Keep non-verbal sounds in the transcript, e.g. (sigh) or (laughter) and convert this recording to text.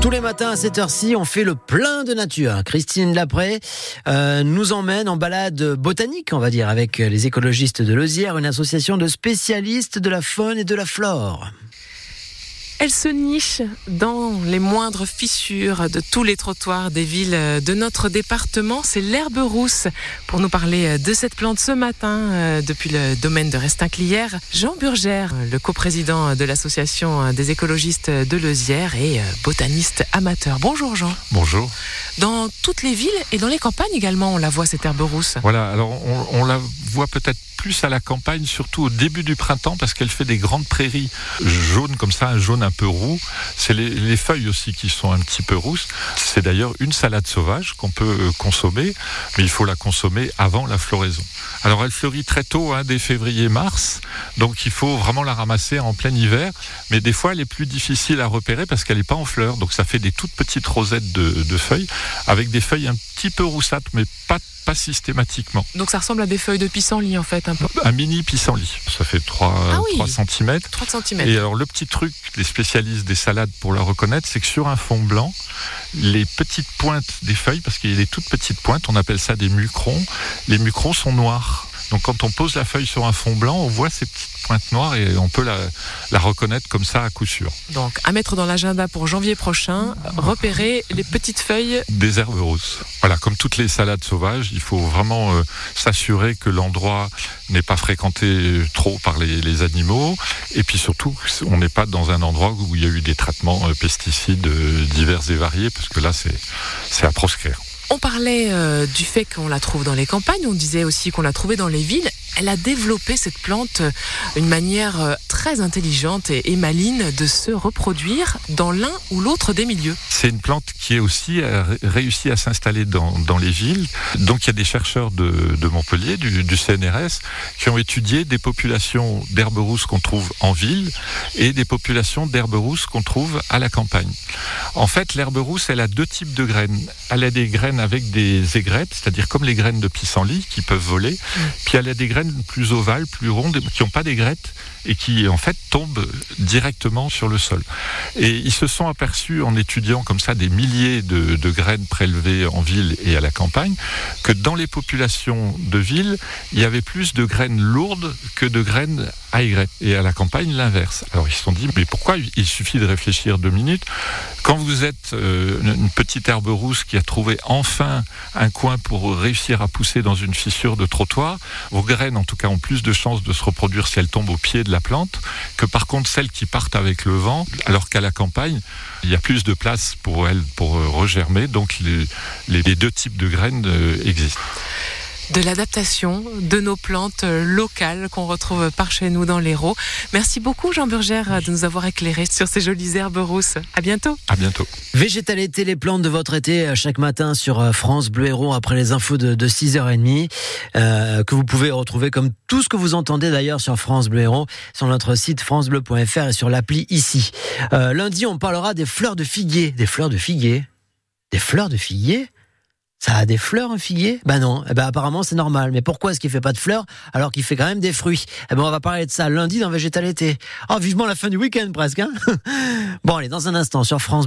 Tous les matins à cette heure-ci, on fait le plein de nature. Christine Lapré euh, nous emmène en balade botanique, on va dire, avec les écologistes de Lozière, une association de spécialistes de la faune et de la flore. Elle se niche dans les moindres fissures de tous les trottoirs des villes de notre département. C'est l'herbe rousse. Pour nous parler de cette plante ce matin, euh, depuis le domaine de Restinclière, Jean Burgère, le coprésident de l'association des écologistes de Lezière et euh, botaniste amateur. Bonjour Jean. Bonjour. Dans toutes les villes et dans les campagnes également, on la voit cette herbe rousse. Voilà, alors on, on la voit peut-être plus à la campagne, surtout au début du printemps, parce qu'elle fait des grandes prairies jaunes comme ça, un jaune un peu roux. C'est les, les, feuilles aussi qui sont un petit peu rousses. C'est d'ailleurs une salade sauvage qu'on peut euh, consommer, mais il faut la consommer avant la floraison. Alors elle fleurit très tôt, hein, dès février-mars, donc il faut vraiment la ramasser en plein hiver, mais des fois elle est plus difficile à repérer parce qu'elle n'est pas en fleurs, donc ça fait des toutes petites rosettes de, de feuilles, avec des feuilles un petit peu roussâtres, mais pas pas systématiquement. Donc ça ressemble à des feuilles de pissenlit en fait un mini pissenlit, ça fait 3, ah oui. 3 cm. 3 cm. Et alors le petit truc, les spécialistes des salades pour la reconnaître, c'est que sur un fond blanc, les petites pointes des feuilles, parce qu'il y a des toutes petites pointes, on appelle ça des mucrons, les mucrons sont noirs. Donc quand on pose la feuille sur un fond blanc, on voit ces petites pointes noires et on peut la, la reconnaître comme ça à coup sûr. Donc à mettre dans l'agenda pour janvier prochain, repérer les petites feuilles des herbes rousses. Voilà, comme toutes les salades sauvages, il faut vraiment euh, s'assurer que l'endroit n'est pas fréquenté trop par les, les, animaux et puis surtout on n'est pas dans un endroit où il y a eu des traitements euh, pesticides euh, divers et variés parce que là c'est à proscrire. On parlait euh, du fait qu'on la trouve dans les campagnes, on disait aussi qu'on la trouvait dans les villes. Elle a développé cette plante une manière euh, très intelligente et, et maligne de se reproduire dans l'un ou l'autre des milieux. C'est une plante qui est aussi euh, réussi à s'installer dans, dans, les villes. Donc il y a des chercheurs de, de Montpellier, du, du, CNRS, qui ont étudié des populations d'herbes rousses qu'on trouve en ville et des populations d'herbes rousses qu'on trouve à la campagne. En fait, l'herbe rousse, elle a deux types de graines. Elle a des graines avec des aigrettes, c'est-à-dire comme les graines de pissenlit qui peuvent voler. Mmh. Puis elle a des graines plus ovales, plus rondes, qui n'ont pas d'aigrettes et qui en fait tombent directement sur le sol. Et ils se sont aperçus en étudiant comme ça des milliers de, graines prélevées en ville et à la campagne que dans les populations de ville, il y avait plus de graines lourdes que de graines aigrettes. Et à la campagne, l'inverse. Alors ils se sont dit, mais pourquoi il suffit de réfléchir deux minutes? Quand vous êtes euh, une petite herbe rousse qui a trouvé enfin un coin pour réussir à pousser dans une fissure de trottoir, vos graines en tout cas ont plus de chances de se reproduire si elles tombent au pied de la plante que par contre celles qui partent avec le vent, alors qu'à la campagne, il y a plus de place pour elles pour regermer, donc les deux types de graines euh, existent de l'adaptation de nos plantes locales qu'on retrouve par chez nous dans l'Hérault. Merci beaucoup Jean Burgère de nous avoir éclairé sur ces jolies herbes rousses. À bientôt. À bientôt. Végétalité, les plantes de votre été chaque matin sur France Bleu Héros après les infos de, de 6h30 euh, que vous pouvez retrouver comme tout ce que vous entendez d'ailleurs sur France Bleu Héros sur notre site francebleu.fr et sur l'appli ici. Euh, lundi, on parlera des fleurs de figuier. Des fleurs de figuier Des fleurs de figuier? Ça a des fleurs un figuier? Ben non, eh ben apparemment c'est normal. Mais pourquoi est-ce qu'il fait pas de fleurs alors qu'il fait quand même des fruits? Eh ben on va parler de ça lundi dans Végétal été. Oh vivement la fin du week-end presque. Hein? (laughs) Bon allez dans un instant sur France